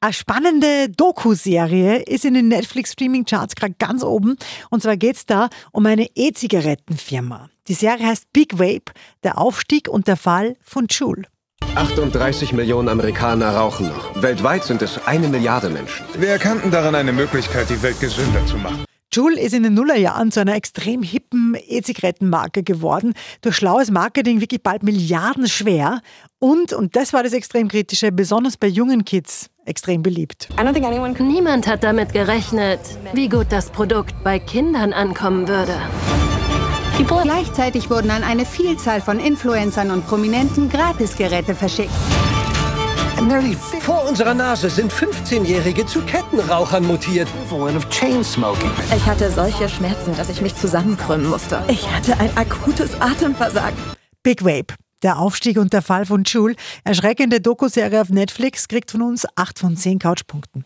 Eine spannende Doku-Serie ist in den Netflix-Streaming-Charts gerade ganz oben. Und zwar geht es da um eine E-Zigarettenfirma. Die Serie heißt Big Vape, der Aufstieg und der Fall von Juul. 38 Millionen Amerikaner rauchen noch. Weltweit sind es eine Milliarde Menschen. Wir erkannten daran eine Möglichkeit, die Welt gesünder zu machen. Juul ist in den Nullerjahren zu einer extrem hippen E-Zigarettenmarke geworden. Durch schlaues Marketing wirklich bald milliardenschwer. Und, und das war das extrem kritische, besonders bei jungen Kids extrem beliebt. Niemand hat damit gerechnet, wie gut das Produkt bei Kindern ankommen würde. Gleichzeitig wurden an eine Vielzahl von Influencern und Prominenten Gratisgeräte verschickt. Vor unserer Nase sind 15-Jährige zu Kettenrauchern mutiert. Ich hatte solche Schmerzen, dass ich mich zusammenkrümmen musste. Ich hatte ein akutes Atemversagen. Big Vape. Der Aufstieg und der Fall von Juul. Erschreckende Dokuserie auf Netflix kriegt von uns 8 von 10 Couchpunkten.